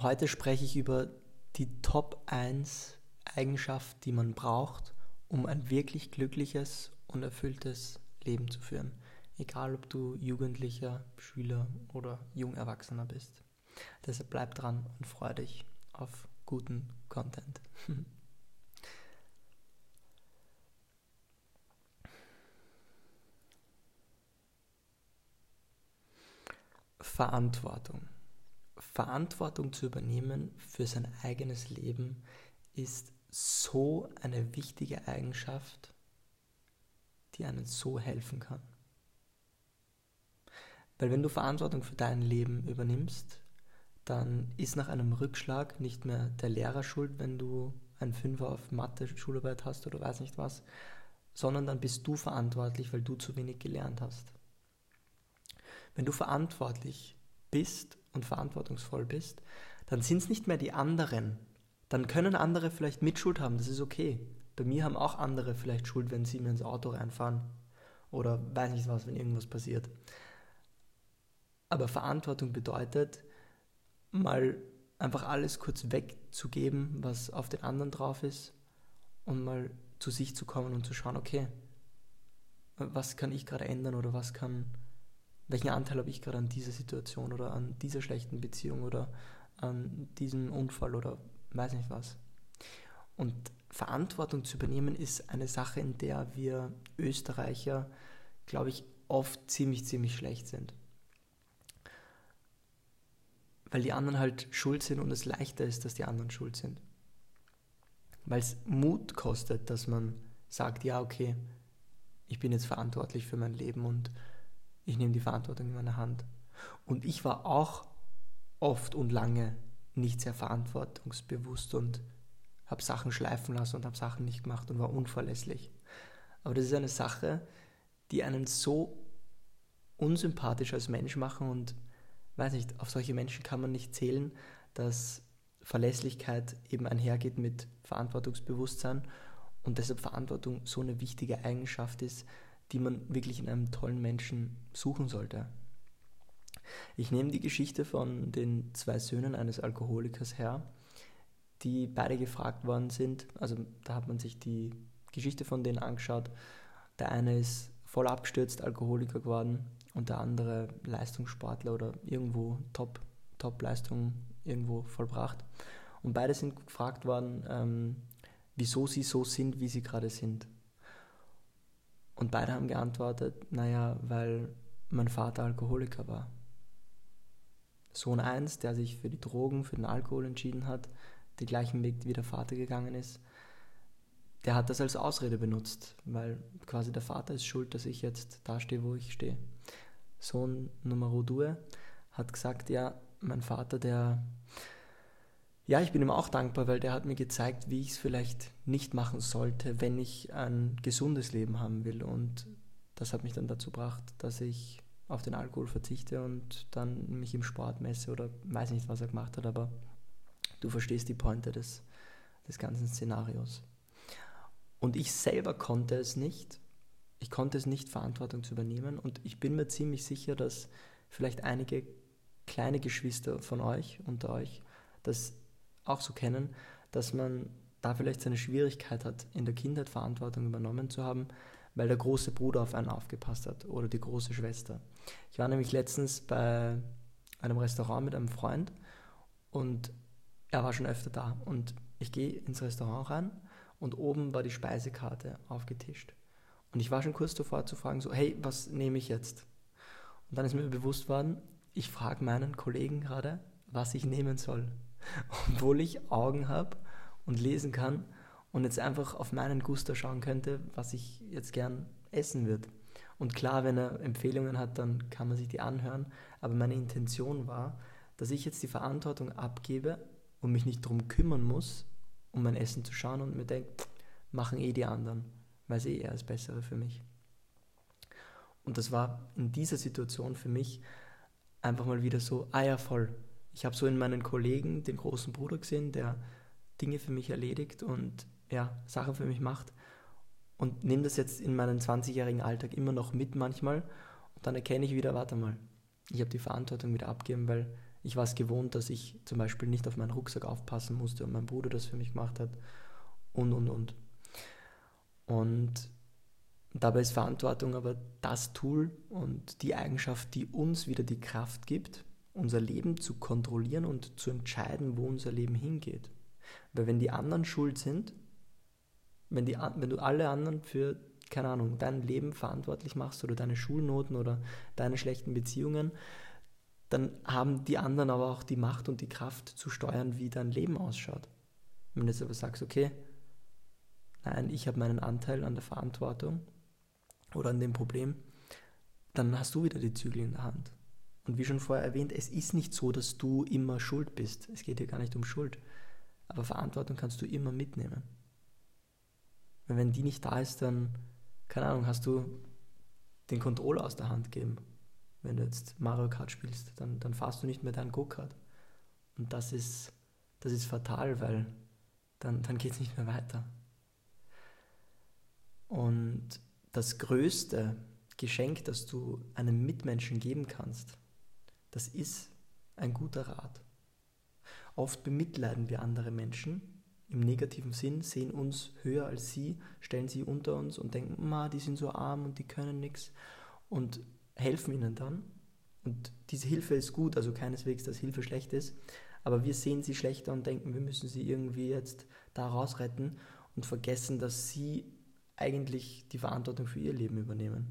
Heute spreche ich über die Top 1 Eigenschaft, die man braucht, um ein wirklich glückliches und erfülltes Leben zu führen. Egal, ob du Jugendlicher, Schüler oder Jungerwachsener bist. Deshalb bleib dran und freu dich auf guten Content. Verantwortung. Verantwortung zu übernehmen für sein eigenes Leben ist so eine wichtige Eigenschaft, die einem so helfen kann. Weil wenn du Verantwortung für dein Leben übernimmst, dann ist nach einem Rückschlag nicht mehr der Lehrer schuld, wenn du einen Fünfer auf Mathe Schularbeit hast oder weiß nicht was, sondern dann bist du verantwortlich, weil du zu wenig gelernt hast. Wenn du verantwortlich bist und verantwortungsvoll bist, dann sind es nicht mehr die anderen. Dann können andere vielleicht Mitschuld haben, das ist okay. Bei mir haben auch andere vielleicht Schuld, wenn sie mir ins Auto reinfahren. Oder weiß nicht was, wenn irgendwas passiert. Aber Verantwortung bedeutet, mal einfach alles kurz wegzugeben, was auf den anderen drauf ist und mal zu sich zu kommen und zu schauen, okay, was kann ich gerade ändern oder was kann, welchen Anteil habe ich gerade an dieser Situation oder an dieser schlechten Beziehung oder an diesem Unfall oder weiß nicht was. Und Verantwortung zu übernehmen ist eine Sache, in der wir Österreicher, glaube ich, oft ziemlich, ziemlich schlecht sind. Weil die anderen halt schuld sind und es leichter ist, dass die anderen schuld sind. Weil es Mut kostet, dass man sagt, ja, okay, ich bin jetzt verantwortlich für mein Leben und ich nehme die Verantwortung in meine Hand. Und ich war auch oft und lange nicht sehr verantwortungsbewusst und habe Sachen schleifen lassen und habe Sachen nicht gemacht und war unverlässlich. Aber das ist eine Sache, die einen so unsympathisch als Mensch machen und weiß nicht, auf solche Menschen kann man nicht zählen, dass Verlässlichkeit eben einhergeht mit Verantwortungsbewusstsein und deshalb Verantwortung so eine wichtige Eigenschaft ist, die man wirklich in einem tollen Menschen suchen sollte. Ich nehme die Geschichte von den zwei Söhnen eines Alkoholikers her, die beide gefragt worden sind. Also da hat man sich die Geschichte von denen angeschaut. Der eine ist voll abgestürzt, Alkoholiker geworden und der andere Leistungssportler oder irgendwo Top, Top-Leistung irgendwo vollbracht. Und beide sind gefragt worden, ähm, wieso sie so sind, wie sie gerade sind. Und beide haben geantwortet, naja, weil mein Vater Alkoholiker war. Sohn 1, der sich für die Drogen, für den Alkohol entschieden hat, den gleichen Weg wie der Vater gegangen ist, der hat das als Ausrede benutzt, weil quasi der Vater ist schuld, dass ich jetzt da stehe, wo ich stehe. Sohn Nummer 2 hat gesagt, ja, mein Vater, der ja, ich bin ihm auch dankbar, weil der hat mir gezeigt, wie ich es vielleicht nicht machen sollte, wenn ich ein gesundes Leben haben will. Und das hat mich dann dazu gebracht, dass ich auf den Alkohol verzichte und dann mich im Sport messe oder weiß nicht, was er gemacht hat, aber du verstehst die Pointe des, des ganzen Szenarios. Und ich selber konnte es nicht. Ich konnte es nicht, Verantwortung zu übernehmen. Und ich bin mir ziemlich sicher, dass vielleicht einige kleine Geschwister von euch, unter euch, das auch so kennen, dass man da vielleicht seine Schwierigkeit hat, in der Kindheit Verantwortung übernommen zu haben, weil der große Bruder auf einen aufgepasst hat oder die große Schwester. Ich war nämlich letztens bei einem Restaurant mit einem Freund und er war schon öfter da und ich gehe ins Restaurant rein und oben war die Speisekarte aufgetischt. Und ich war schon kurz davor zu fragen, so, hey, was nehme ich jetzt? Und dann ist mir bewusst worden, ich frage meinen Kollegen gerade, was ich nehmen soll. obwohl ich Augen habe und lesen kann und jetzt einfach auf meinen Guster schauen könnte, was ich jetzt gern essen würde. Und klar, wenn er Empfehlungen hat, dann kann man sich die anhören. Aber meine Intention war, dass ich jetzt die Verantwortung abgebe und mich nicht darum kümmern muss, um mein Essen zu schauen und mir denke, machen eh die anderen, weil sie eh eher das Bessere für mich. Und das war in dieser Situation für mich einfach mal wieder so, ah ja, voll, ich habe so in meinen Kollegen den großen Bruder gesehen, der Dinge für mich erledigt und ja, Sachen für mich macht und nehme das jetzt in meinen 20-jährigen Alltag immer noch mit manchmal und dann erkenne ich wieder, warte mal, ich habe die Verantwortung wieder abgeben, weil Ich war es gewohnt, dass ich zum Beispiel nicht auf meinen Rucksack aufpassen musste und mein Bruder das für mich gemacht hat. Und, und, und. Und dabei ist Verantwortung aber das Tool und die Eigenschaft, die uns wieder die Kraft gibt, unser Leben zu kontrollieren und zu entscheiden, wo unser Leben hingeht. Weil wenn die anderen schuld sind, wenn, die, wenn du alle anderen für, keine Ahnung, dein Leben verantwortlich machst oder deine Schulnoten oder deine schlechten Beziehungen, dann haben die anderen aber auch die Macht und die Kraft zu steuern, wie dein Leben ausschaut. Wenn du jetzt aber sagst, okay, nein, ich habe meinen Anteil an der Verantwortung oder an dem Problem, dann hast du wieder die Zügel in der Hand. Und wie schon vorher erwähnt, es ist nicht so, dass du immer schuld bist. Es geht hier gar nicht um Schuld. Aber Verantwortung kannst du immer mitnehmen. Weil wenn die nicht da ist, dann, keine Ahnung, hast du den Controller aus der Hand gegeben. Wenn du jetzt Mario Kart spielst, dann, dann fahrst du nicht mehr deinen Go-Kart. Und das ist, das ist fatal, weil dann, dann geht es nicht mehr weiter. Und das größte Geschenk, das du einem Mitmenschen geben kannst, das ist ein guter Rat. Oft bemitleiden wir andere Menschen im negativen Sinn, sehen uns höher als sie, stellen sie unter uns und denken, Ma, die sind so arm und die können nichts und helfen ihnen dann. Und diese Hilfe ist gut, also keineswegs, dass Hilfe schlecht ist, aber wir sehen sie schlechter und denken, wir müssen sie irgendwie jetzt da rausretten und vergessen, dass sie eigentlich die Verantwortung für ihr Leben übernehmen.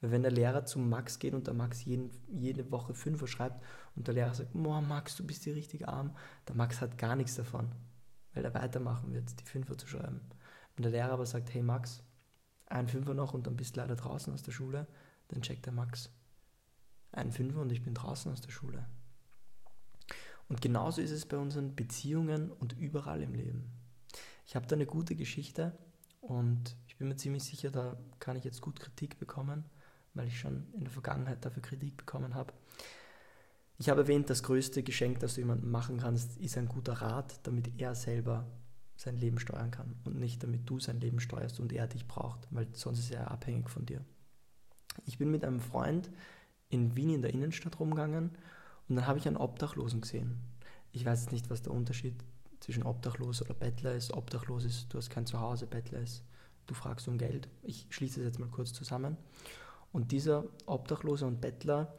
Wenn der Lehrer zum Max geht und der Max jeden, jede Woche Fünfer schreibt und der Lehrer sagt, Boah, Max, du bist hier richtig arm, der Max hat gar nichts davon, weil er weitermachen wird, die Fünfer zu schreiben. Wenn der Lehrer aber sagt, hey Max, ein Fünfer noch und dann bist du leider draußen aus der Schule, dann checkt der Max, ein Fünfer und ich bin draußen aus der Schule. Und genauso ist es bei unseren Beziehungen und überall im Leben. Ich habe da eine gute Geschichte und ich bin mir ziemlich sicher, da kann ich jetzt gut Kritik bekommen weil ich schon in der Vergangenheit dafür Kritik bekommen habe. Ich habe erwähnt, das größte Geschenk, das du jemandem machen kannst, ist ein guter Rat, damit er selber sein Leben steuern kann und nicht damit du sein Leben steuerst und er dich braucht, weil sonst ist er abhängig von dir. Ich bin mit einem Freund in Wien in der Innenstadt rumgegangen und dann habe ich einen Obdachlosen gesehen. Ich weiß jetzt nicht, was der Unterschied zwischen Obdachlos oder Bettler ist. Obdachlos ist, du hast kein Zuhause, Bettler ist, du fragst um Geld. Ich schließe es jetzt mal kurz zusammen. Und dieser Obdachlose und Bettler,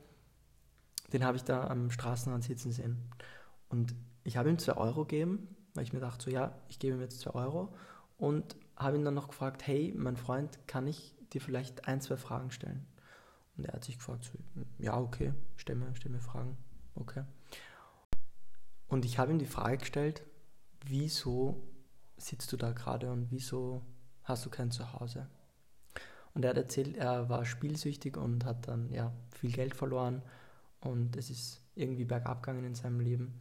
den habe ich da am Straßenrand sitzen sehen. Und ich habe ihm zwei Euro gegeben, weil ich mir dachte, so ja, ich gebe ihm jetzt zwei Euro. Und habe ihn dann noch gefragt, hey, mein Freund, kann ich dir vielleicht ein, zwei Fragen stellen? Und er hat sich gefragt, so, ja, okay, stell mir, stell mir Fragen, okay. Und ich habe ihm die Frage gestellt, wieso sitzt du da gerade und wieso hast du kein Zuhause? Und er hat erzählt, er war spielsüchtig und hat dann ja viel Geld verloren und es ist irgendwie bergab gegangen in seinem Leben.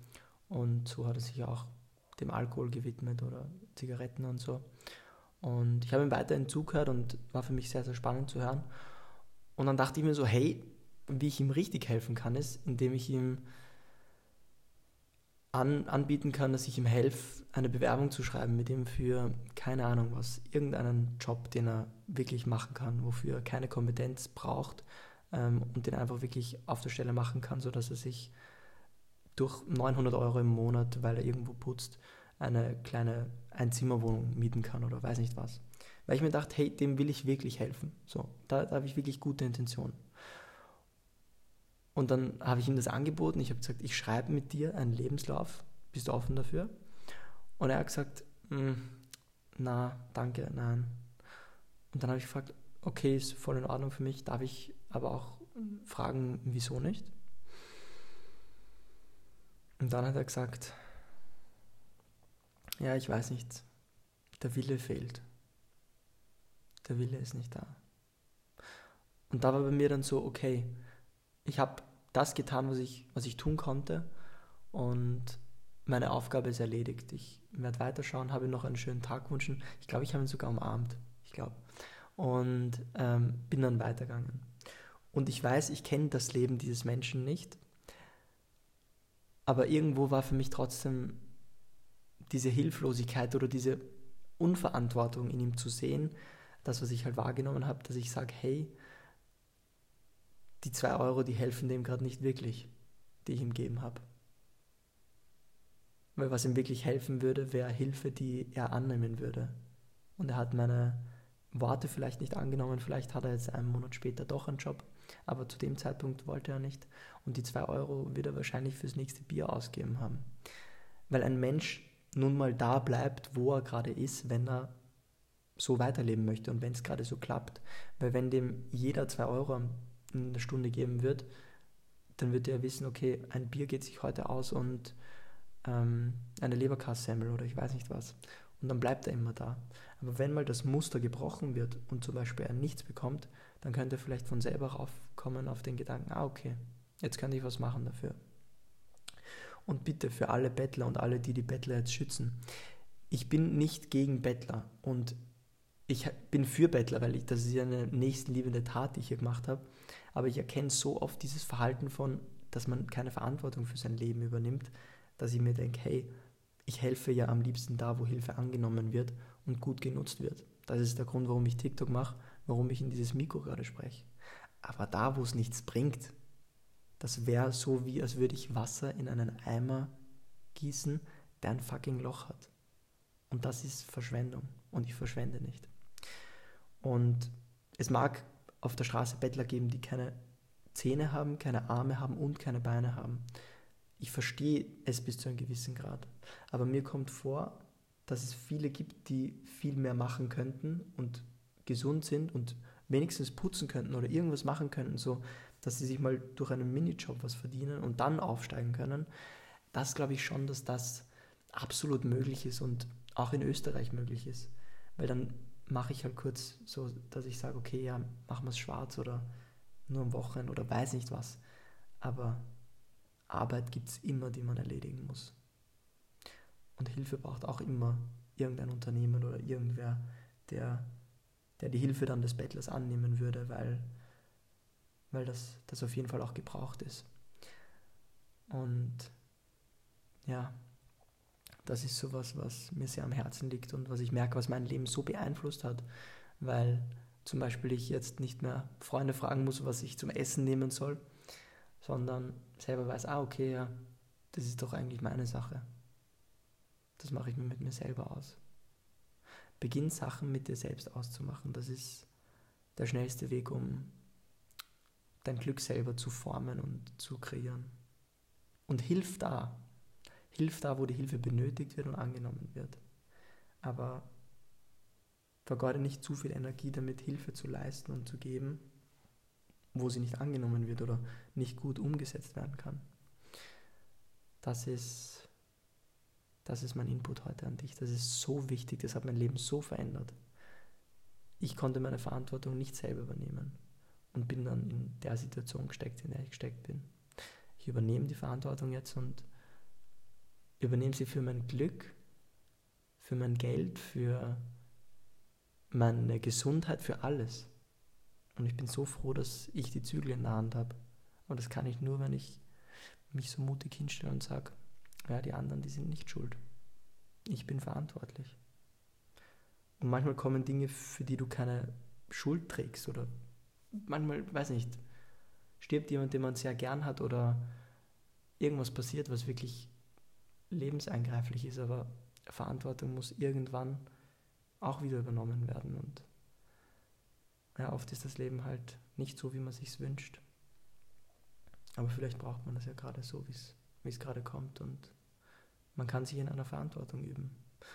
Und so hat er sich auch dem Alkohol gewidmet oder Zigaretten und so. Und ich habe ihm weiterhin zugehört und war für mich sehr, sehr spannend zu hören. Und dann dachte ich mir so, hey, wie ich ihm richtig helfen kann, ist, indem ich ihm an, anbieten kann, dass ich ihm helfe, eine Bewerbung zu schreiben mit ihm für, keine Ahnung was, irgendeinen Job, den er wirklich machen kann, wofür er keine Kompetenz braucht ähm, und den einfach wirklich auf der Stelle machen kann, sodass er sich durch 900 Euro im Monat, weil er irgendwo putzt, eine kleine Einzimmerwohnung mieten kann oder weiß nicht was. Weil ich mir dachte, hey, dem will ich wirklich helfen. So, da, da habe ich wirklich gute Intentionen. Und dann habe ich ihm das angeboten. Ich habe gesagt, ich schreibe mit dir einen Lebenslauf. Bist du offen dafür? Und er hat gesagt, mm, na, danke, nein. Und dann habe ich gefragt, okay, ist voll in Ordnung für mich. Darf ich aber auch fragen, wieso nicht? Und dann hat er gesagt, ja, ich weiß nicht, der Wille fehlt. Der Wille ist nicht da. Und da war bei mir dann so, okay, ich habe das getan, was ich, was ich tun konnte und meine Aufgabe ist erledigt. Ich werde weiterschauen, habe noch einen schönen Tag wünschen. Ich glaube, ich habe ihn sogar umarmt. Ich glaube. Und ähm, bin dann weitergegangen. Und ich weiß, ich kenne das Leben dieses Menschen nicht. Aber irgendwo war für mich trotzdem diese Hilflosigkeit oder diese Unverantwortung in ihm zu sehen, das, was ich halt wahrgenommen habe, dass ich sage, hey, die zwei Euro, die helfen dem gerade nicht wirklich, die ich ihm gegeben habe. Weil was ihm wirklich helfen würde, wäre Hilfe, die er annehmen würde. Und er hat meine Worte vielleicht nicht angenommen, vielleicht hat er jetzt einen Monat später doch einen Job, aber zu dem Zeitpunkt wollte er nicht. Und die zwei Euro wird er wahrscheinlich fürs nächste Bier ausgeben haben. Weil ein Mensch nun mal da bleibt, wo er gerade ist, wenn er so weiterleben möchte und wenn es gerade so klappt. Weil wenn dem jeder zwei Euro in der Stunde geben wird, dann wird er wissen, okay, ein Bier geht sich heute aus und ähm, eine Leberkassemmel oder ich weiß nicht was. Und dann bleibt er immer da. Aber wenn mal das Muster gebrochen wird und zum Beispiel er nichts bekommt, dann könnte er vielleicht von selber raufkommen auf den Gedanken, ah okay, jetzt könnte ich was machen dafür. Und bitte für alle Bettler und alle, die die Bettler jetzt schützen, ich bin nicht gegen Bettler und ich bin für Bettler, weil ich, das ist ja eine nächstenliebende Tat, die ich hier gemacht habe. Aber ich erkenne so oft dieses Verhalten von, dass man keine Verantwortung für sein Leben übernimmt, dass ich mir denke, hey, ich helfe ja am liebsten da, wo Hilfe angenommen wird und gut genutzt wird. Das ist der Grund, warum ich TikTok mache, warum ich in dieses Mikro gerade spreche. Aber da, wo es nichts bringt, das wäre so wie, als würde ich Wasser in einen Eimer gießen, der ein fucking Loch hat. Und das ist Verschwendung. Und ich verschwende nicht. Und es mag auf der Straße Bettler geben, die keine Zähne haben, keine Arme haben und keine Beine haben. Ich verstehe es bis zu einem gewissen Grad. Aber mir kommt vor, dass es viele gibt, die viel mehr machen könnten und gesund sind und wenigstens putzen könnten oder irgendwas machen könnten, so dass sie sich mal durch einen Minijob was verdienen und dann aufsteigen können. Das glaube ich schon, dass das absolut möglich ist und auch in Österreich möglich ist. Weil dann mache ich halt kurz so, dass ich sage, okay, ja, machen wir es schwarz oder nur am Wochenende oder weiß nicht was. Aber Arbeit gibt es immer, die man erledigen muss. Und Hilfe braucht auch immer irgendein Unternehmen oder irgendwer, der, der die Hilfe dann des Bettlers annehmen würde, weil, weil das, das auf jeden Fall auch gebraucht ist. Und ja, das ist sowas, was mir sehr am Herzen liegt und was ich merke, was mein Leben so beeinflusst hat, weil zum Beispiel ich jetzt nicht mehr Freunde fragen muss, was ich zum Essen nehmen soll, sondern selber weiß, ah, okay, ja, das ist doch eigentlich meine Sache. Das mache ich mir mit mir selber aus. Beginn Sachen mit dir selbst auszumachen. Das ist der schnellste Weg, um dein Glück selber zu formen und zu kreieren. Und hilf da, Hilf da, wo die Hilfe benötigt wird und angenommen wird. Aber vergeude nicht zu viel Energie damit, Hilfe zu leisten und zu geben, wo sie nicht angenommen wird oder nicht gut umgesetzt werden kann. Das ist, das ist mein Input heute an dich. Das ist so wichtig, das hat mein Leben so verändert. Ich konnte meine Verantwortung nicht selber übernehmen und bin dann in der Situation gesteckt, in der ich gesteckt bin. Ich übernehme die Verantwortung jetzt und übernehme sie für mein Glück, für mein Geld, für meine Gesundheit, für alles. Und ich bin so froh, dass ich die Zügel in der Hand habe. Und das kann ich nur, wenn ich mich so mutig hinstelle und sage, ja, die anderen, die sind nicht schuld. Ich bin verantwortlich. Und manchmal kommen Dinge, für die du keine Schuld trägst oder manchmal, weiß nicht, stirbt jemand, den man sehr gern hat oder irgendwas passiert, was wirklich lebenseingreiflich ist, aber Verantwortung muss irgendwann auch wieder übernommen werden. Und ja, oft ist das Leben halt nicht so, wie man sich wünscht. Aber vielleicht braucht man das ja gerade so, wie es gerade kommt. Und man kann sich in einer Verantwortung üben.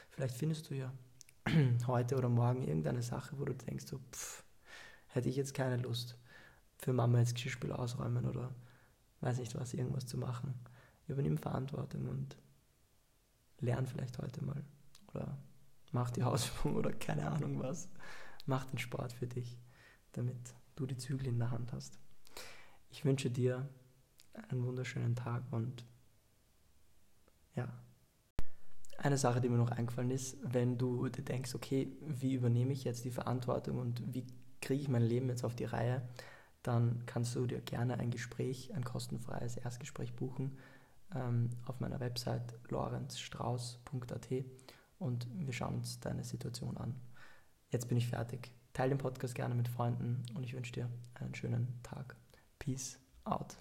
Vielleicht findest du ja heute oder morgen irgendeine Sache, wo du denkst, so, pff, hätte ich jetzt keine Lust, für Mama jetzt Geschirrspül ausräumen oder weiß nicht was, irgendwas zu machen. Übernimm Verantwortung und lern vielleicht heute mal oder mach die Hausübung oder keine Ahnung was. Mach den Sport für dich, damit du die Zügel in der Hand hast. Ich wünsche dir einen wunderschönen Tag und ja. Eine Sache, die mir noch eingefallen ist, wenn du dir denkst, okay, wie übernehme ich jetzt die Verantwortung und wie kriege ich mein Leben jetzt auf die Reihe, dann kannst du dir gerne ein Gespräch, ein kostenfreies Erstgespräch buchen ähm, auf meiner Website lorenzstrauß.at und wir schauen uns deine Situation an. Jetzt bin ich fertig. Teil den Podcast gerne mit Freunden und ich wünsche dir einen schönen Tag. Peace out.